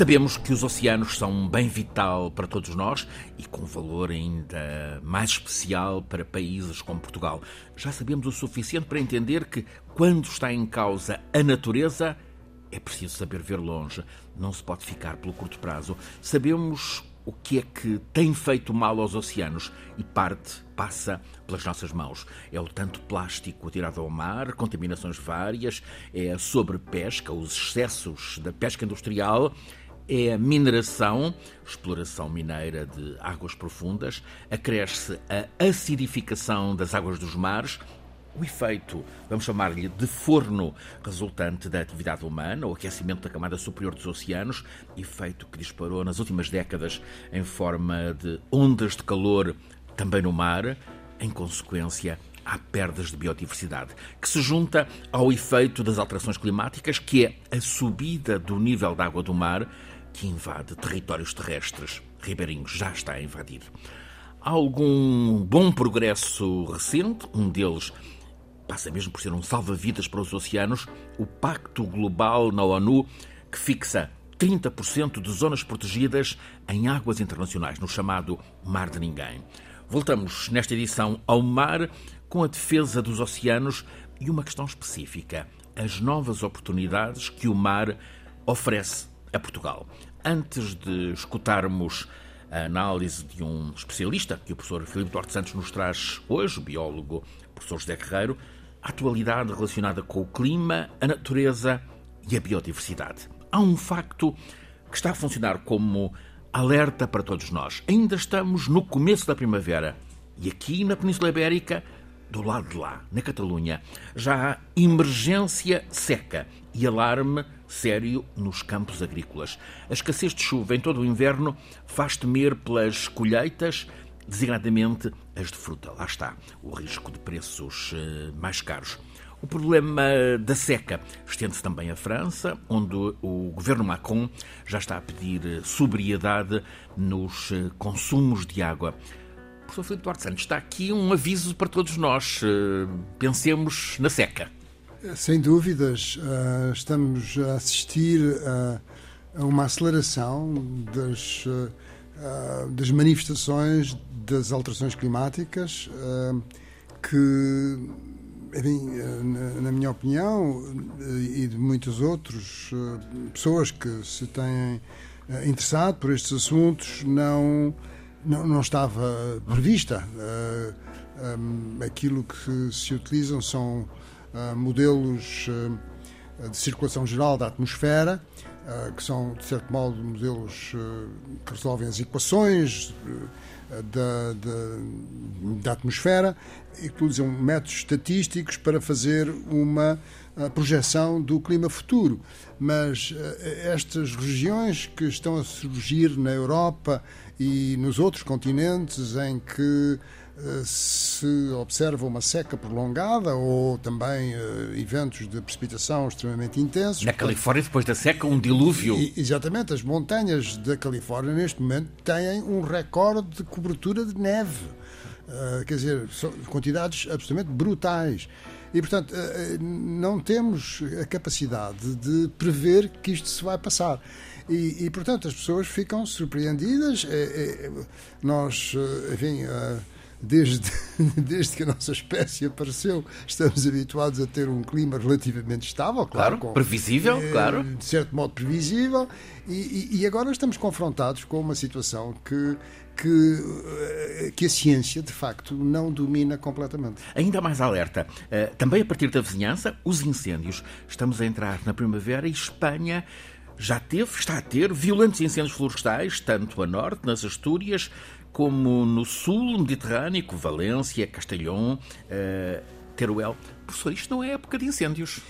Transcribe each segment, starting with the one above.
Sabemos que os oceanos são um bem vital para todos nós e com valor ainda mais especial para países como Portugal. Já sabemos o suficiente para entender que, quando está em causa a natureza, é preciso saber ver longe. Não se pode ficar pelo curto prazo. Sabemos o que é que tem feito mal aos oceanos e parte passa pelas nossas mãos. É o tanto plástico atirado ao mar, contaminações várias, é a sobrepesca, os excessos da pesca industrial, é a mineração, exploração mineira de águas profundas, acresce a acidificação das águas dos mares, o efeito, vamos chamar-lhe de forno, resultante da atividade humana, o aquecimento da camada superior dos oceanos, efeito que disparou nas últimas décadas em forma de ondas de calor também no mar, em consequência, há perdas de biodiversidade, que se junta ao efeito das alterações climáticas, que é a subida do nível da água do mar, que invade territórios terrestres. Ribeirinhos já está a invadir. Há algum bom progresso recente, um deles passa mesmo por ser um salva-vidas para os oceanos, o Pacto Global na ONU, que fixa 30% de zonas protegidas em águas internacionais, no chamado Mar de Ninguém. Voltamos nesta edição ao mar com a defesa dos oceanos e uma questão específica: as novas oportunidades que o mar oferece a Portugal. Antes de escutarmos a análise de um especialista que o professor Filipe Duarte Santos nos traz hoje, o biólogo professor José Guerreiro, a atualidade relacionada com o clima, a natureza e a biodiversidade. Há um facto que está a funcionar como alerta para todos nós. Ainda estamos no começo da primavera e aqui na Península Ibérica, do lado de lá, na Catalunha, já há emergência seca e alarme sério nos campos agrícolas. A escassez de chuva em todo o inverno faz temer pelas colheitas, designadamente as de fruta. Lá está o risco de preços eh, mais caros. O problema da seca estende-se também à França, onde o governo Macron já está a pedir eh, sobriedade nos eh, consumos de água. Professor Filipe Duarte Santos, está aqui um aviso para todos nós. Pensemos na seca. Sem dúvidas, estamos a assistir a uma aceleração das, das manifestações das alterações climáticas que enfim, na minha opinião e de muitos outros, eh, pessoas que se têm interessado por estes assuntos, não, não, não estava prevista. Aquilo que se utilizam são modelos de circulação geral da atmosfera, que são, de certo modo, modelos que resolvem as equações da, da, da atmosfera e que utilizam métodos estatísticos para fazer uma projeção do clima futuro. Mas estas regiões que estão a surgir na Europa e nos outros continentes em que se observa uma seca prolongada ou também uh, eventos de precipitação extremamente intensos. Na Califórnia, depois da seca, um dilúvio. E, exatamente, as montanhas da Califórnia neste momento têm um recorde de cobertura de neve. Uh, quer dizer, são quantidades absolutamente brutais. E, portanto, uh, não temos a capacidade de prever que isto se vai passar. E, e portanto, as pessoas ficam surpreendidas. É, é, nós, enfim desde, desde que a nossa espécie apareceu, estamos habituados a ter um clima relativamente estável, claro. claro com, previsível, é, claro. De certo modo previsível, e, e, agora estamos confrontados com uma situação que, que, eh, que a ciência, de facto, não domina completamente. Ainda mais alerta, eh, também a partir da vizinhança, os incêndios. Estamos a entrar na primavera e Espanha já teve, está a ter, violentos incêndios florestais, tanto a norte, nas Astúrias, como no sul mediterrâneo, Valência, Castelhão, uh, Teruel. Professor, isto não é época de incêndios.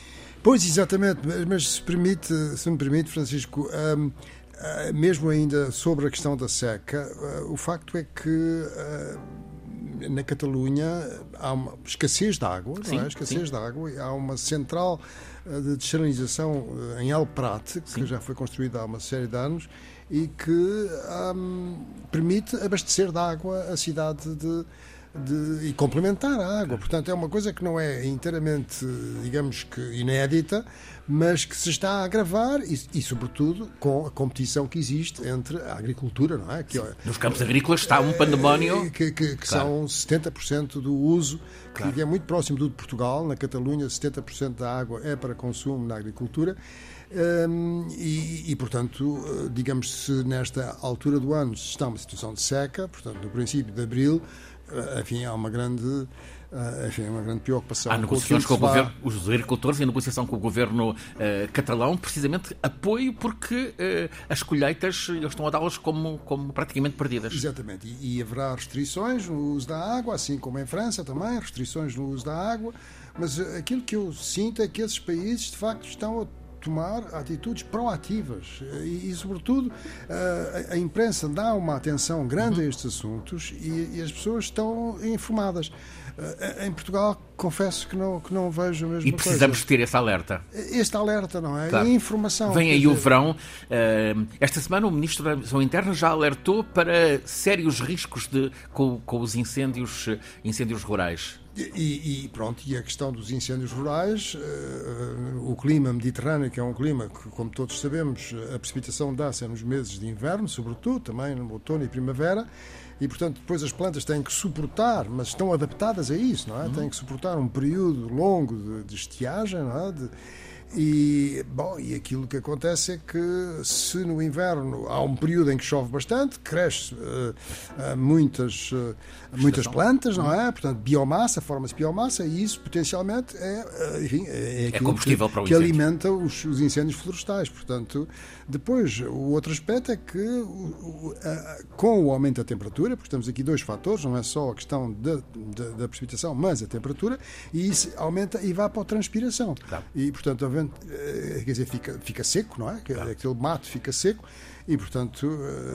Pois, exatamente, mas se, permite, se me permite, Francisco, um, uh, eh, mesmo ainda sobre a questão da seca, uh, o facto é que na Catalunha há uma escassez de água, sim, não é? Escassez sim. de água, há uma central de desalinização em El Prat, que sim. já foi construída há uma série de anos, e que um, permite abastecer de água a cidade de, de, e complementar a água. Portanto, é uma coisa que não é inteiramente, digamos que, inédita, mas que se está a agravar e, e, sobretudo, com a competição que existe entre a agricultura, não é? Que, Sim, nos campos agrícolas está um pandemónio. Que, que, que claro. são 70% do uso, claro. que é muito próximo do de Portugal. Na Catalunha, 70% da água é para consumo na agricultura. E, e, portanto, digamos, se nesta altura do ano está uma situação de seca, portanto, no princípio de abril, eh, enfim, há uma grande Uh, enfim, uma grande preocupação. Há negociações com, com o governo, os agricultores em negociação com o governo catalão, precisamente apoio porque as colheitas eles estão a dá-las como, como praticamente perdidas. Exatamente, e, e, haverá restrições no uso da água, assim como em França também, restrições no uso da água, mas aquilo que eu sinto é que esses países de facto estão a tomar atitudes proativas e, e sobretudo, a, a, imprensa dá uma atenção grande uhum. a estes assuntos e, e, as pessoas estão informadas. Em Portugal, confesso que não, que não vejo a mesma coisa. E precisamos coisa. ter esse alerta. Este alerta, não é? Claro. E informação. Vem aí dizer... o verão. Esta semana o Ministro da Administração Interna já alertou para sérios riscos de, com, com os incêndios, incêndios rurais. E, e, pronto, e a questão dos incêndios rurais, uh, o clima mediterrâneo, que é um clima que, como todos sabemos, a precipitação dá-se nos meses de inverno, sobretudo, também no outono e primavera, e portanto depois as plantas têm que suportar, mas estão adaptadas a isso, não é? Uhum. Têm que suportar um período longo de, de estiagem, não é? De, e, bom, e aquilo que acontece é que se no inverno há um período em que chove bastante, cresce uh, muitas, uh, muitas plantas, não é? Portanto, biomassa, forma-se biomassa, e isso potencialmente é, enfim, é, é combustível que, para o que alimenta os, os, incêndios florestais. Portanto, depois, o outro aspecto é que com o aumento da temperatura, porque temos aqui dois fatores, não é só a questão da, da, da precipitação, mas a temperatura, e isso aumenta a evapotranspiração. Claro. E, portanto, eh, quer dizer, fica, fica seco, não é? Claro. Aquele mato fica seco e, portanto,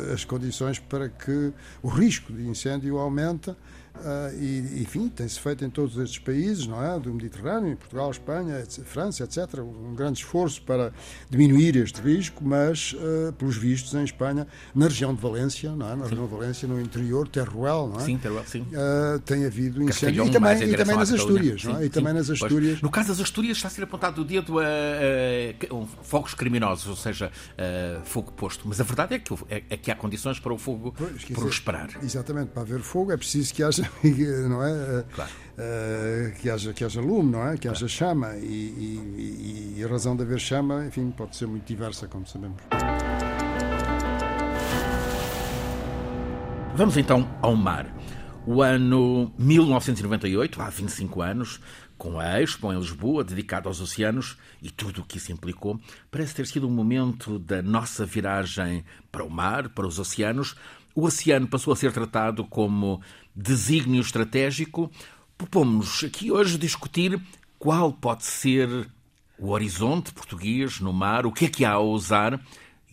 eh, as condições para que o risco de incêndio aumenta Uh, e, enfim, tem-se feito em todos estes países, não é? Do Mediterrâneo, em Portugal, Espanha, etc, França, etc. Um grande esforço para diminuir este risco, mas, uh, pelos vistos, em Espanha, na região de Valência, não é? Na sim. região de Valência, no interior, Teruel, não é? Sim, Teruel, sim. Uh, tem havido incêndios. E também, e também nas Astúrias, sim, não é? E também nas Astúrias. Pois. No caso das Astúrias, está a ser apontado o dedo a, a, a fogos criminosos, ou seja, fogo posto. Mas a verdade é que, é, é que há condições para o fogo pois, prosperar. Dizer, exatamente, para haver fogo é preciso que haja não é? Claro. Uh, que, haja, que haja lume, não é? Que haja chama. E, e, e a razão de haver chama, enfim, pode ser muito diversa, como sabemos. Vamos então ao mar. O ano 1998, há 25 anos, com a Expo em Lisboa, dedicada aos oceanos e tudo o que isso implicou, parece ter sido um momento da nossa viragem para o mar, para os oceanos. O oceano passou a ser tratado como desígnio estratégico, propomos aqui hoje discutir qual pode ser o horizonte português no mar, o que é que há a usar.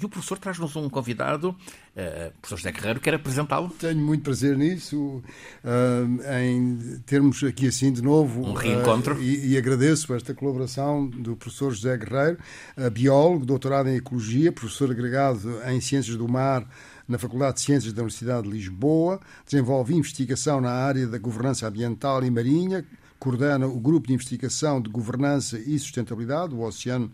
E o professor traz-nos um convidado, uh, professor José Guerreiro, quer apresentá-lo? Tenho muito prazer nisso, uh, em termos aqui assim de novo. Um reencontro. Uh, e, e, agradeço esta colaboração do professor José Guerreiro, biólogo, doutorado em Ecologia, professor agregado em Ciências do Mar na Faculdade de Ciências da Universidade de Lisboa, desenvolve investigação na área da governança ambiental e marinha, coordena o Grupo de Investigação de Governança e Sustentabilidade, o Oceano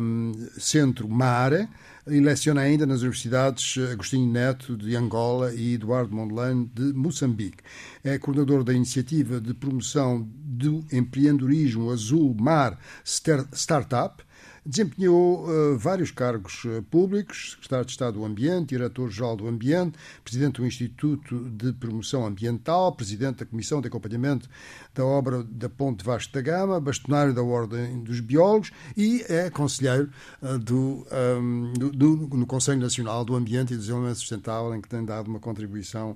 um, Centro Mare, e leciona ainda nas universidades Agostinho Neto de Angola e Eduardo Mondlane de Moçambique. É coordenador da iniciativa de promoção do empreendedorismo azul mar Startup Desempenhou uh, vários cargos uh, públicos, secretário de Estado do Ambiente, diretor-geral do Ambiente, presidente do Instituto de Promoção Ambiental, presidente da Comissão de Acompanhamento da obra da Ponte Vasco da Gama, bastonário da Ordem dos Biólogos e é conselheiro uh, do, um, do, do, no Conselho Nacional do Ambiente e do Desenvolvimento Sustentável, em que tem dado uma contribuição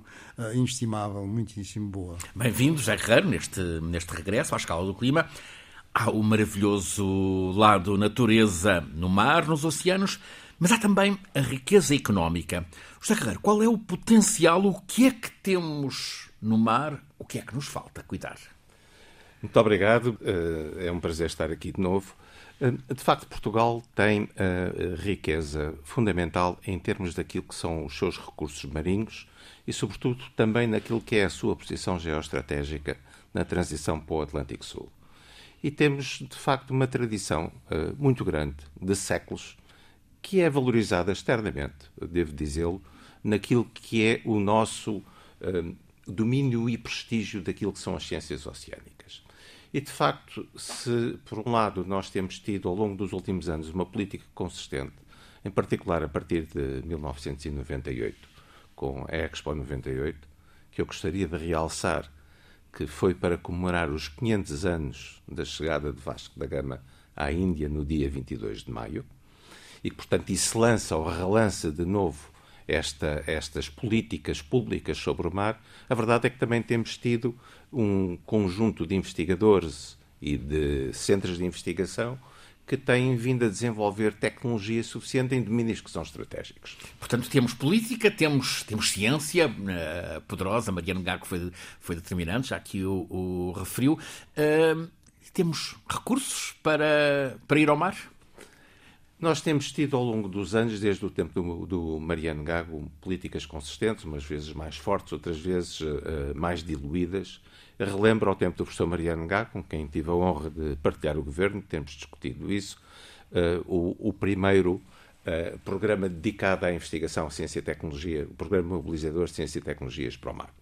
inestimável, muitíssimo boa. Bem-vindo, José Guerreiro, neste, neste regresso à escala do clima. Há o maravilhoso lado natureza no mar, nos oceanos, mas há também a riqueza económica. José Carreiro, qual é o potencial? O que é que temos no mar? O que é que nos falta cuidar? Muito obrigado. Eh, é um prazer estar aqui de novo. De facto, Portugal tem a riqueza fundamental em termos daquilo que são os seus recursos marinhos e, sobretudo, também naquilo que é a sua posição geoestratégica na transição para o Atlântico Sul. E temos, de facto, uma tradição uh, muito grande, de séculos, que é valorizada externamente, devo dizê-lo, naquilo que é o nosso uh, domínio e prestígio daquilo que são as ciências oceânicas. E, de facto, se, por um lado, nós temos tido, ao longo dos últimos anos, uma política consistente, em particular a partir de 1998, com a Expo 98, que eu gostaria de realçar que foi para comemorar os 500 anos da chegada de Vasco da Gama à Índia no dia 22 de maio, e que, portanto, isso lança ou relança de novo esta, estas políticas públicas sobre o mar. A verdade é que também temos tido um conjunto de investigadores e de centros de investigação que têm vindo a desenvolver tecnologia suficiente em domínios que são estratégicos. Portanto, temos política, temos, temos ciência uh, poderosa, Mariano Gago foi, foi determinante, já que o, o referiu. Uh, temos recursos para, para ir ao mar? Nós temos tido ao longo dos anos, desde o tempo do, do Mariano Gago, políticas consistentes, umas vezes mais fortes, outras vezes uh, mais diluídas, Relembro ao tempo do professor Mariano Gá, com quem tive a honra de partilhar o governo, temos discutido isso, uh, o, o, primeiro uh, programa dedicado à investigação, ciência e tecnologia, o programa mobilizador de ciência e tecnologias para o mar.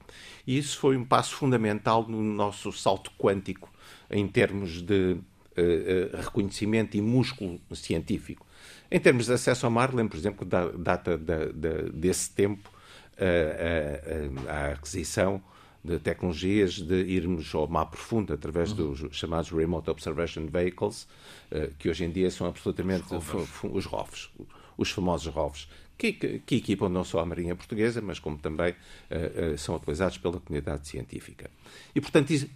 E isso foi um passo fundamental no nosso salto quântico em termos de reconhecimento e músculo científico. Em termos de acesso ao mar, lembro, por exemplo, da data da, da, desse tempo, a, a, a aquisição de tecnologias de irmos ao mar profundo através uhum. dos chamados Remote Observation Vehicles, que hoje em dia são absolutamente os ROVs, os famosos ROVs, que, que, que, equipam não só a Marinha Portuguesa, mas como também uh, uh, são utilizados pela comunidade científica. E, portanto, isso,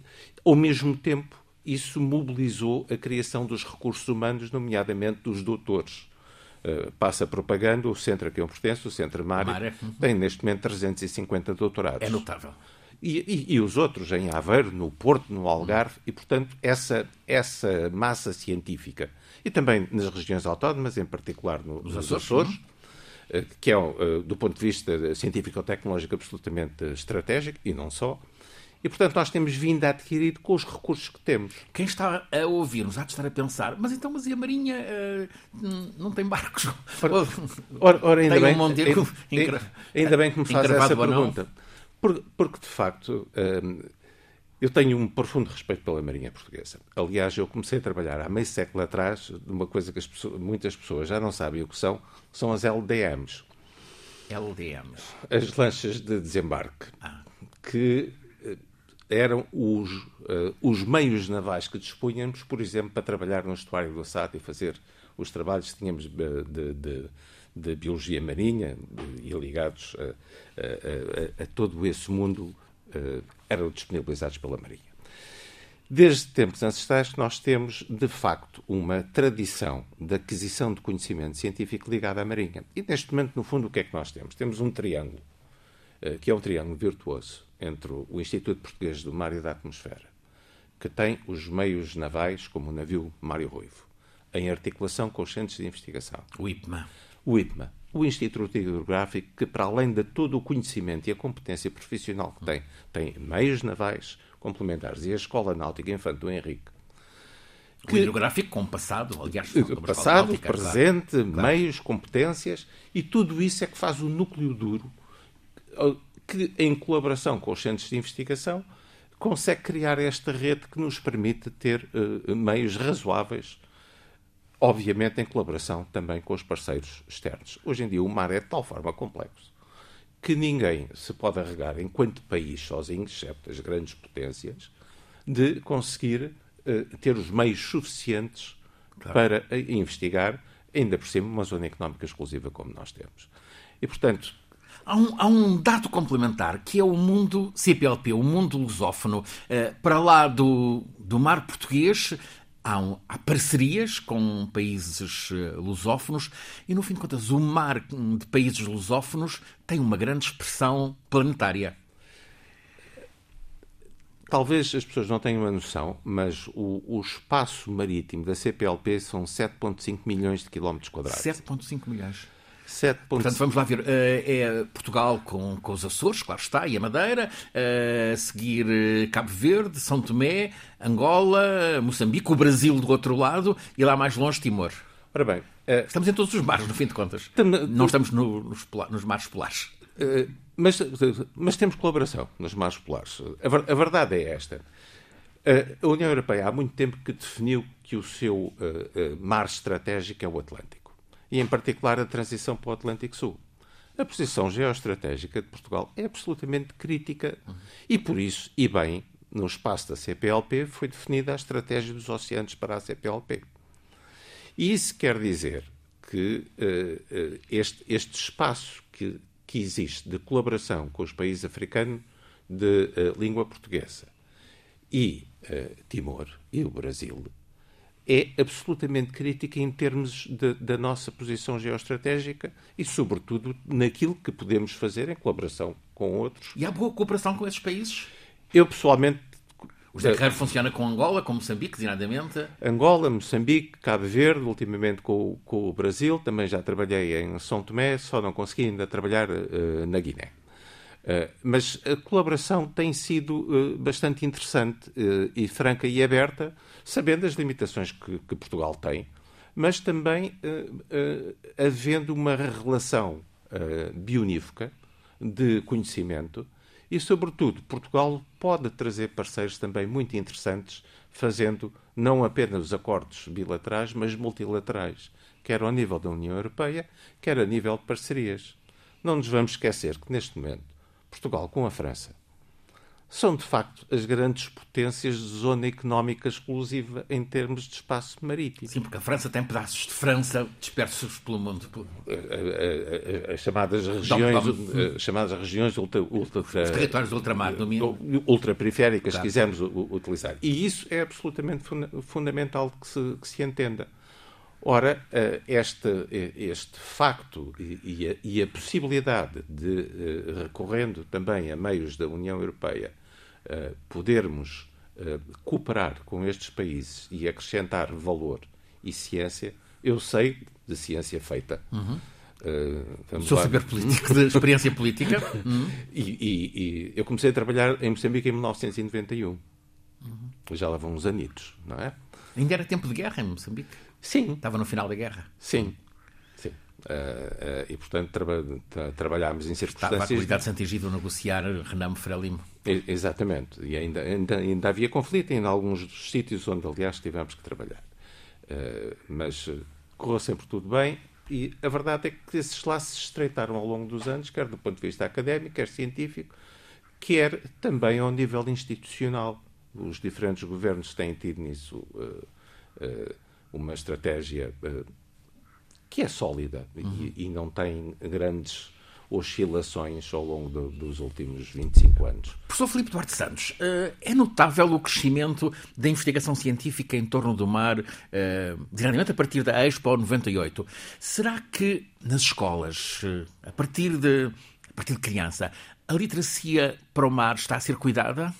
ao mesmo tempo, isso mobilizou a criação dos recursos humanos, nomeadamente dos doutores. Uh, passa propaganda, o centro a que eu pertenço, o Centro Mário, uhum. tem neste momento 350 doutorados. É notável e, e, e, os outros em Aveiro, no Porto, no Algarve, e, portanto, essa, essa massa científica, e também nas regiões autónomas, em particular no, nos Açores, Açores eh, que é, eh, do ponto de vista científico-tecnológico, absolutamente estratégico, e não só, e, portanto, nós temos vindo a adquirir com os recursos que temos. Quem está a ouvir-nos há de estar a pensar, mas então, mas e a Marinha uh, não tem barcos? Ora, ora, ora ainda, bem, um ainda, ainda, bem que me faz essa pergunta. Porque, de facto, hum, eu tenho um profundo respeito pela Marinha Portuguesa. Aliás, eu comecei a trabalhar há meio século atrás de uma coisa que pessoas, muitas pessoas já não sabem o que são, são as LDMs. LDMs? As lanchas de desembarque. Ah. Que eram os, uh, os meios navais que dispunhamos, por exemplo, para trabalhar no estuário do Assado e fazer os trabalhos que tínhamos de, de, de de biologia marinha e ligados a, a, a, a todo esse mundo uh, eram disponibilizados pela Marinha. Desde tempos ancestrais nós temos, de facto, uma tradição de aquisição de conhecimento científico ligada à Marinha. E neste momento, no fundo, o que é que nós temos? Temos um triângulo, que é um triângulo virtuoso entre o Instituto Português do Mar e da Atmosfera, que tem os meios navais, como o navio Mário Ruivo, em articulação com os centros de investigação. O IPMA o IPMA, o Instituto Hidrográfico, que para além de todo o conhecimento e a competência profissional que tem, tem meios navais complementares e a Escola Náutica Infante do Henrique. Que, o hidrográfico com passado, aliás, passado, náutica, presente, claro. meios, competências e tudo isso é que faz o núcleo duro que, em colaboração com os centros de investigação, consegue criar esta rede que nos permite ter uh, meios razoáveis obviamente em colaboração também com os parceiros externos. Hoje em dia o mar é de tal forma complexo que ninguém se pode arregar enquanto país sozinho, exceto as grandes potências, de conseguir uh, ter os meios suficientes claro. para uh, investigar, ainda por cima, uma zona económica exclusiva como nós temos. E, portanto, Há um, há um, dado complementar que é o mundo CPLP, o mundo lusófono. Uh, para lá do, do mar português, há, um, há, parcerias com países eh, lusófonos e, no fim de contas, o mar de países lusófonos tem uma grande expressão planetária. talvez as pessoas não tenham uma noção, mas o, o espaço marítimo da CPLP são 7,5 milhões de quilómetros quadrados. 7,5 milhões. 7. Portanto, vamos lá ver. É Portugal com, com os Açores, claro está, e a Madeira, a seguir Cabo Verde, São Tomé, Angola, Moçambique, o Brasil do outro lado e lá mais longe Timor. Ora bem, estamos em todos os mares, no fim de contas. Não estamos no, nos, nos mares polares. Mas, mas, temos colaboração nos mares polares. A, a, verdade é esta. A União Europeia há muito tempo que definiu que o seu uh, uh, mar estratégico é o Atlântico. E, em particular, a transição para o Atlântico Sul. A posição geoestratégica de Portugal é absolutamente crítica. E, por isso, e bem, no espaço da CPLP foi definida a estratégia dos oceanos para a CPLP. E isso quer dizer que uh, este, este espaço que que existe de colaboração com os países africanos de uh, língua portuguesa e uh, Timor e o Brasil é absolutamente crítica em termos de, da nossa posição geoestratégica e, sobretudo, naquilo que podemos fazer em colaboração com outros. E há boa cooperação com esses países? Eu, pessoalmente, o José Guerreiro funciona com Angola, com Moçambique, designadamente? Angola, Moçambique, Cabo Verde, ultimamente com, com, o Brasil. Também já trabalhei em São Tomé, só não consegui ainda trabalhar uh, na Guiné. Uh, mas a colaboração tem sido uh, bastante interessante e franca e aberta, sabendo as limitações que, que Portugal tem, mas também havendo uma relação bionívoca de conhecimento e, sobretudo, Portugal pode trazer parceiros também muito interessantes, fazendo não apenas os acordos bilaterais, mas multilaterais, quer ao nível da União Europeia, quer a nível de parcerias. Não nos vamos esquecer que, neste momento, Portugal com a França são de facto as grandes potências de zona económica exclusiva em termos de espaço marítimo. Sim, porque a França tem pedaços de França dispersos pelo mundo. As chamadas regiões, as chamadas regiões ultra, ultra, Os territórios ultramar, do ultraperiféricas, claro. se quisermos utilizar. E isso é absolutamente fundamental que se, que se entenda. Ora, este, este facto e a, e a, possibilidade de, eh, recorrendo também a meios da União Europeia, eh, podermos eh, cooperar com estes países e acrescentar valor e ciência, eu sei de ciência feita. Uhum. Uh, Sou saber político, de experiência política. Uhum. E, e, e, eu comecei a trabalhar em Moçambique em 1991. Uhum. Já lá vão uns anitos, não é? Ainda era tempo de guerra em Moçambique? Sim. Estava no final da guerra? Sim. Sim. Uh, uh, e, portanto, traba trabalhámos em circunstâncias... Estava a comunidade de Santigido a negociar Renamo Frelimo. Exatamente. E ainda, ainda, ainda havia conflito em alguns dos sítios onde, aliás, tivemos que trabalhar. Uh, mas correu sempre tudo bem e a verdade é que esses laços se estreitaram ao longo dos anos, quer do ponto de vista académico, quer científico, quer também ao nível institucional. Os diferentes governos têm tido nisso uh, uh, uma estratégia uh, que é sólida uhum. e, e, não tem grandes oscilações ao longo do, dos últimos 25 anos. Professor Filipe Duarte Santos, uh, é notável o crescimento da investigação científica em torno do mar, uh, a partir da Expo 98. Será que nas escolas, a, partir de, a partir de criança, a literacia para o mar está a ser cuidada?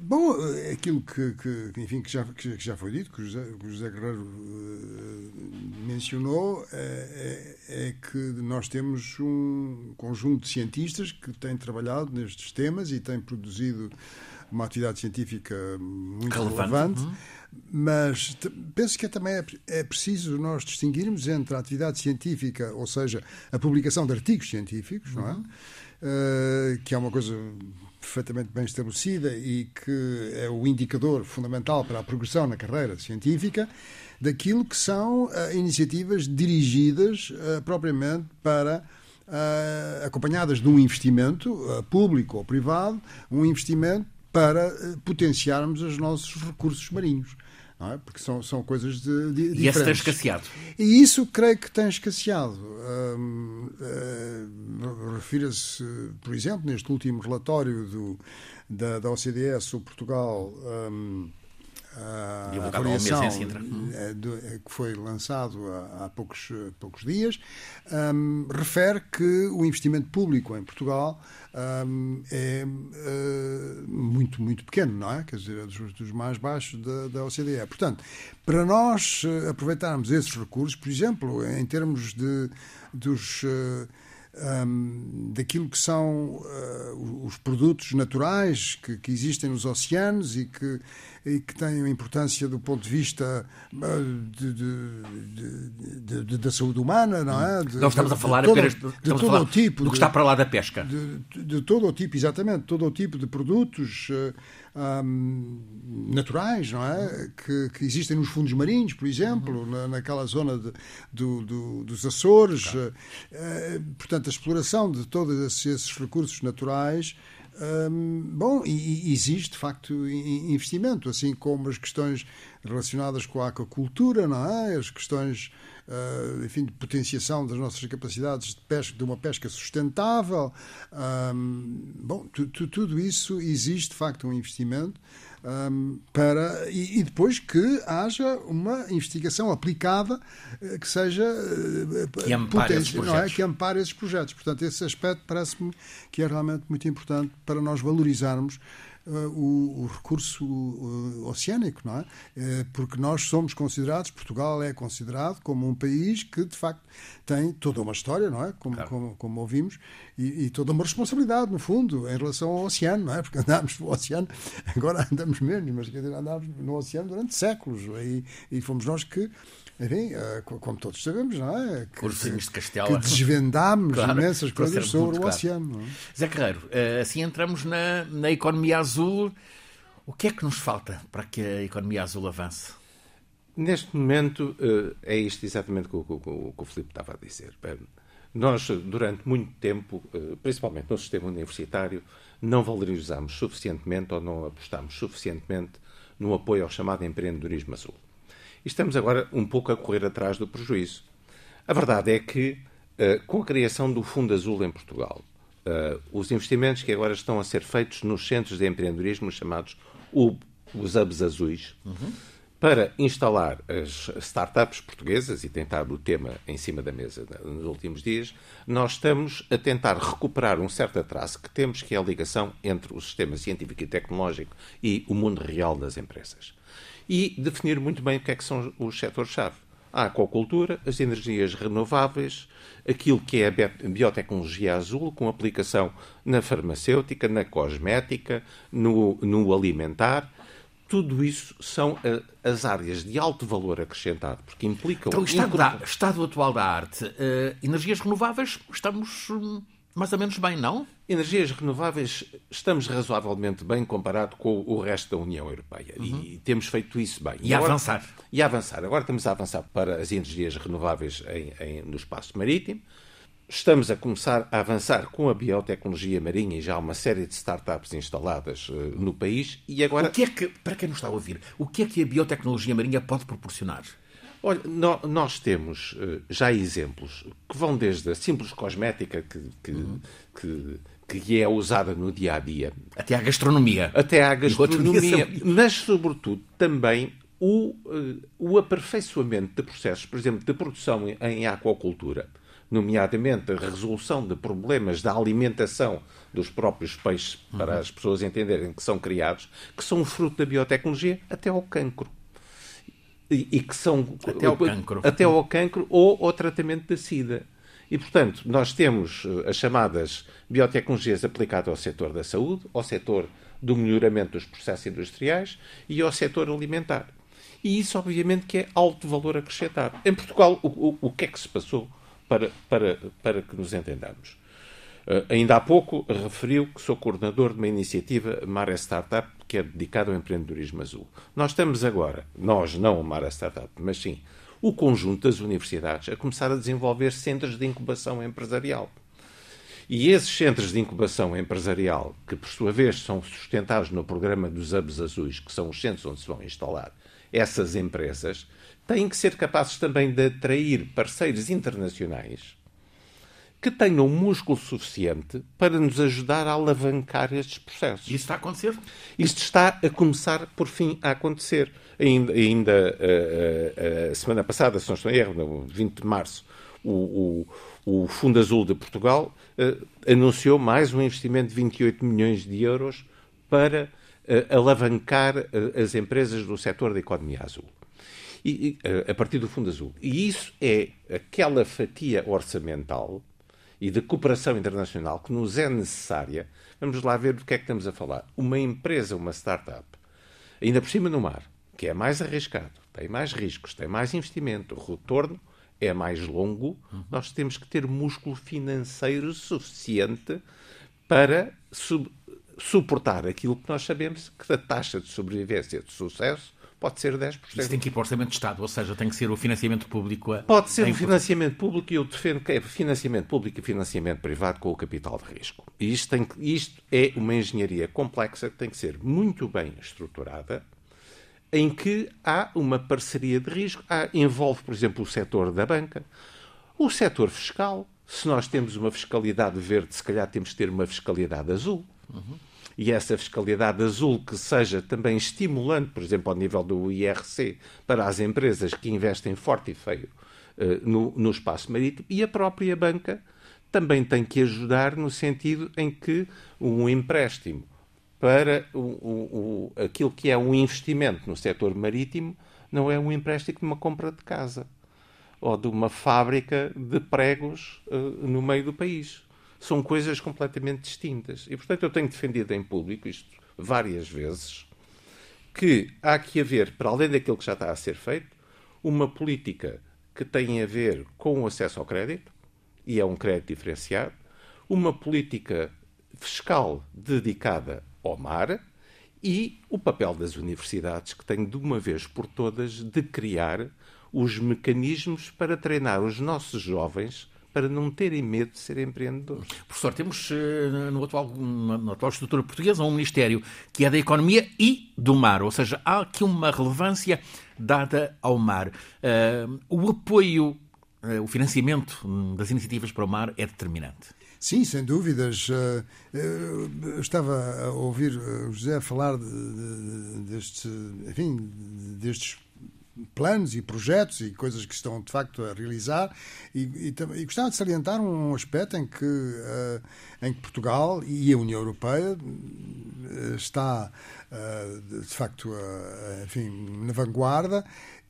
Bom, é aquilo que, que, enfim, que, já, que já foi dito, que o José, que o José Guerreiro uh, mencionou, é, é, é, que nós temos um conjunto de cientistas que têm trabalhado nestes temas e têm produzido uma atividade científica muito relevante, relevante uhum. mas penso que é também é, é preciso nós distinguirmos entre a atividade científica, ou seja, a publicação de artigos científicos, uhum. não é? Uh, que é uma coisa perfeitamente bem estabelecida e que é o indicador fundamental para a progressão na carreira científica, daquilo que são uh, iniciativas dirigidas uh, propriamente para. Uh, acompanhadas de um investimento público ou privado, um investimento para potenciarmos os nossos recursos marinhos é? porque são, são coisas de, de, e esse tem escasseado. E isso creio que tem escasseado. Uh, uh, Refira-se, por exemplo, neste último relatório do, da, da OCDE sobre Portugal. Um, a um avaliação do- eh, que foi lançado há, poucos, poucos dias, ahm, refere que o investimento público em Portugal ahm, é eh, muito, muito pequeno, não é? Quer dizer, é dos, dos mais baixos da, da OCDE. Portanto, para nós eh, aproveitarmos esses recursos, por exemplo, em termos de, dos. eh, um, daquilo que são uh, os produtos naturais que, que, existem nos oceanos e que, e que têm importância do ponto de vista uh, de, de, de, da saúde humana, não é? não estamos a falar apenas de, todo falar o tipo do que está para lá da pesca. De, todo o tipo, exatamente, todo o tipo de produtos uh, naturais, não é? Que, que, existem nos fundos marinhos, por exemplo, uhum. na, naquela zona do, do, dos Açores. Claro. portanto, a exploração de todos esses recursos naturais um, bom, e, e de facto investimento, assim como as questões relacionadas com a aquacultura, não é? As questões, uh, enfim, de potenciação das nossas capacidades de pesca, de uma pesca sustentável. Um, bom, tu, tu, tudo isso existe de facto um investimento. Um, para e, e, depois que haja uma investigação aplicada uh, que seja uh, que ampare, potente, não é? que ampare esses projetos. Portanto, esse aspecto parece-me que é realmente muito importante para nós valorizarmos o, o, recurso oceânico, não é? porque nós somos considerados, Portugal é considerado como um país que de facto tem toda uma história, não é? Como, claro. como, como, ouvimos, e, e, toda uma responsabilidade, no fundo, em relação ao oceano, não é? Porque andámos no oceano, agora andamos menos, mas quer dizer, andámos no oceano durante séculos, e, e fomos nós que enfim, como todos sabemos, não é? Que, de Castela. que desvendámos claro, imensas coisas sobre o claro. oceano. É? Zé Carreiro, assim entramos na, na economia azul. O que é que nos falta para que a economia azul avance? Neste momento, é isto exatamente o que o Filipe estava a dizer. Nós, durante muito tempo, principalmente no sistema universitário, não valorizamos suficientemente ou não apostamos suficientemente no apoio ao chamado empreendedorismo azul. Estamos agora um pouco a correr atrás do prejuízo. A verdade é que, com a criação do Fundo Azul em Portugal, os investimentos que agora estão a ser feitos nos centros de empreendedorismo chamados os hubs azuis, uhum. para instalar as startups portuguesas, e estado o tema em cima da mesa nos últimos dias, nós estamos a tentar recuperar um certo atraso que temos, que é a ligação entre o sistema científico e tecnológico e o mundo real das empresas. E definir muito bem o que é que são os setores-chave. A aquacultura, as energias renováveis, aquilo que é a biotecnologia azul, com aplicação na farmacêutica, na cosmética, no, no alimentar, tudo isso são uh, as áreas de alto valor acrescentado, porque implicam... Então, o estado, da, estado atual da arte, uh, energias renováveis, estamos um, mais ou menos bem, não? Energias renováveis, estamos razoavelmente bem comparado com o resto da União Europeia uhum. e temos feito isso bem. E, e agora, avançar. E a avançar. Agora estamos a avançar para as energias renováveis em, em, no espaço marítimo. Estamos a começar a avançar com a biotecnologia marinha e já há uma série de startups instaladas uh, no país. E agora. O que é que, para quem nos está a ouvir, o que é que a biotecnologia marinha pode proporcionar? Olha, no, nós temos uh, já exemplos que vão desde a simples cosmética que, que, uhum. que, que, é usada no dia a dia. Até à gastronomia. Até à gastronomia. Mas, sobretudo, também o, uh, o aperfeiçoamento de processos, por exemplo, de produção em, em aquacultura nomeadamente a resolução de problemas da alimentação dos próprios peixes, para uhum. as pessoas entenderem que são criados, que são fruto da biotecnologia, até ao cancro. E, e que são até ao cancro, até ao cancro ou ao tratamento da sida. E, portanto, nós temos as chamadas biotecnologias aplicadas ao setor da saúde, ao setor do melhoramento dos processos industriais e ao setor alimentar. E isso, obviamente, que é alto valor acrescentado. Em Portugal, o, o, o que é que se passou para, para, para que nos entendamos? Uh, ainda há pouco referiu que sou coordenador de uma iniciativa Mare Startup que é dedicada ao empreendedorismo azul. Nós estamos agora, nós não a Mare Startup, mas sim o conjunto das universidades a começar a desenvolver centros de incubação empresarial. E esses centros de incubação empresarial, que por sua vez são sustentados no programa dos Hubs Azuis, que são os centros onde se vão instalar essas empresas, têm que ser capazes também de atrair parceiros internacionais que tenham músculo suficiente para nos ajudar a alavancar estes processos. Isso está a acontecer? Isto está a começar, por fim, a acontecer. Ainda, ainda a, eh, a, eh, a semana passada, se não estou em erro, no 20 de março, o, o, o Fundo Azul de Portugal uh, anunciou mais um investimento de 28 milhões de euros para uh, alavancar uh, as empresas do setor da economia azul. E, a partir do Fundo Azul. E isso é aquela fatia orçamental e de cooperação internacional que nos é necessária. Vamos lá ver do que é que estamos a falar. Uma empresa, uma startup, ainda por cima no mar, que é mais arriscado, tem mais riscos, tem mais investimento, o retorno é mais longo, nós temos que ter músculo financeiro suficiente para su suportar aquilo que nós sabemos que a taxa de sobrevivência de sucesso pode ser 10%. Isso tem que ir para o Orçamento de Estado, ou seja, tem que ser o financiamento público. A... Pode ser o financiamento público e eu defendo que é financiamento público e financiamento privado com o capital de risco. E isto, tem que, isto é uma engenharia complexa que tem que ser muito bem estruturada, em que há uma parceria de risco. Há, envolve, por exemplo, o setor da banca, o setor fiscal. Se nós temos uma fiscalidade verde, se calhar temos que ter uma fiscalidade azul. Uhum e essa fiscalidade azul que seja também estimulante, por exemplo, ao nível do IRC, para as empresas que investem forte e feio uh, no, no espaço marítimo, e a própria banca também tem que ajudar no sentido em que um empréstimo para o, o, o, aquilo que é um investimento no setor marítimo não é um empréstimo de uma compra de casa ou de uma fábrica de pregos uh, no meio do país são coisas completamente distintas. E, portanto, eu tenho defendido em público isto várias vezes, que há que haver, para além daquilo que já está a ser feito, uma política que tem a ver com o acesso ao crédito, e é um crédito diferenciado, uma política fiscal dedicada ao mar e o papel das universidades, que tem de uma vez por todas de criar os mecanismos para treinar os nossos jovens para não terem medo de ser empreendedores. Professor, temos eh, no atual, na atual estrutura portuguesa um Ministério que é da Economia e do Mar, ou seja, há aqui uma relevância dada ao mar. Uh, o apoio, uh, o financiamento das iniciativas para o mar é determinante. Sim, sem dúvidas. Eu estava a ouvir o José falar de, de, destes, enfim, destes planos e projetos e coisas que estão de facto a realizar. E, e, e gostava de salientar um aspecto em que, uh, em que Portugal e a União Europeia uh, está uh, de facto enfim, na vanguarda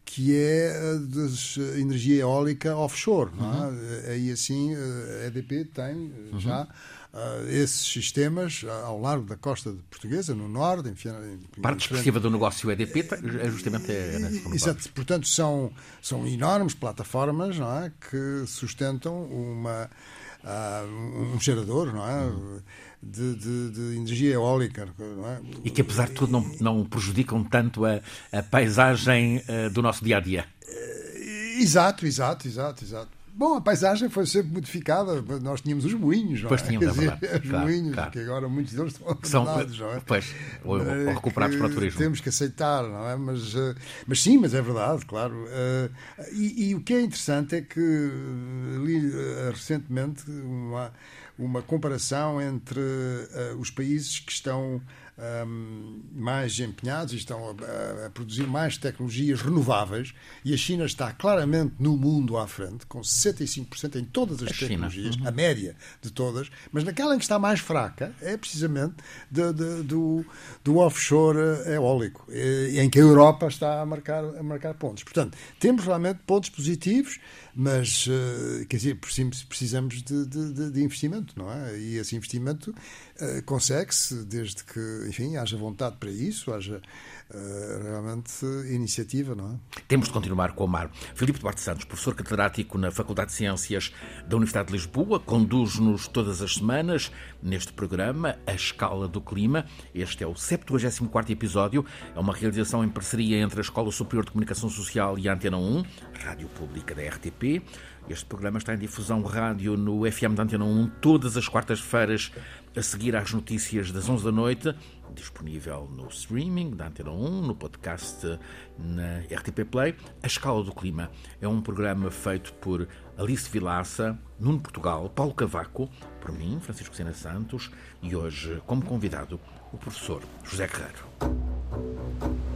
que é a da energia eólica offshore. É? Uhum. É? Aí assim a EDP tem uhum. já esses sistemas ao largo da costa portuguesa, no norte. Enfim, Parte expressiva do negócio EDP é justamente é Exato. Portanto, são, são enormes plataformas não é, que sustentam uma, uh, um gerador, não é? Hum. De, de, de, energia eólica. É? E que, apesar de tudo, não, não prejudicam tanto a, a paisagem uh, do nosso dia a dia. Exato, exato, exato, exato. Bom, a paisagem foi sempre modificada. Nós tínhamos os moinhos, não pois é? tínhamos, é dizer, os claro, moinhos, claro. que agora muitos deles estão abandonados, São, não é? Pois, ou, ou recuperados para o turismo. Temos que aceitar, não é? Mas, uh, mas sim, mas é verdade, claro. E, e, o que é interessante é que li recentemente uma, uma comparação entre os países que estão um, mais empenhados e estão a, a, produzir mais tecnologias renováveis e a China está claramente no mundo à frente, com 65% em todas as a tecnologias, uhum. a média de todas, mas naquela em que está mais fraca é precisamente de, de, do, do offshore eólico, em que a Europa está a marcar, a marcar pontos. Portanto, temos realmente pontos positivos mas uh, quer dizer, precisamos de, de, de, investimento, não é? E esse investimento uh, consegue-se desde que, enfim, haja vontade para isso, haja realmente iniciativa, não é? Temos de continuar com o mar. Filipe Duarte Santos, professor catedrático na Faculdade de Ciências da Universidade de Lisboa, conduz-nos todas as semanas neste programa A Escala do Clima. Este é o 74º episódio, é uma realização em parceria entre a Escola Superior de Comunicação Social e a Antena 1, Rádio Pública da RTP, este programa está em difusão rádio no FM da Antena 1 todas as quartas-feiras, a seguir às notícias das 11 da noite, disponível no streaming da Antena 1, no podcast na RTP Play. A Escala do Clima é um programa feito por Alice Vilaça, Nuno Portugal, Paulo Cavaco, por mim, Francisco Sena Santos, e hoje, como convidado, o professor José Guerreiro.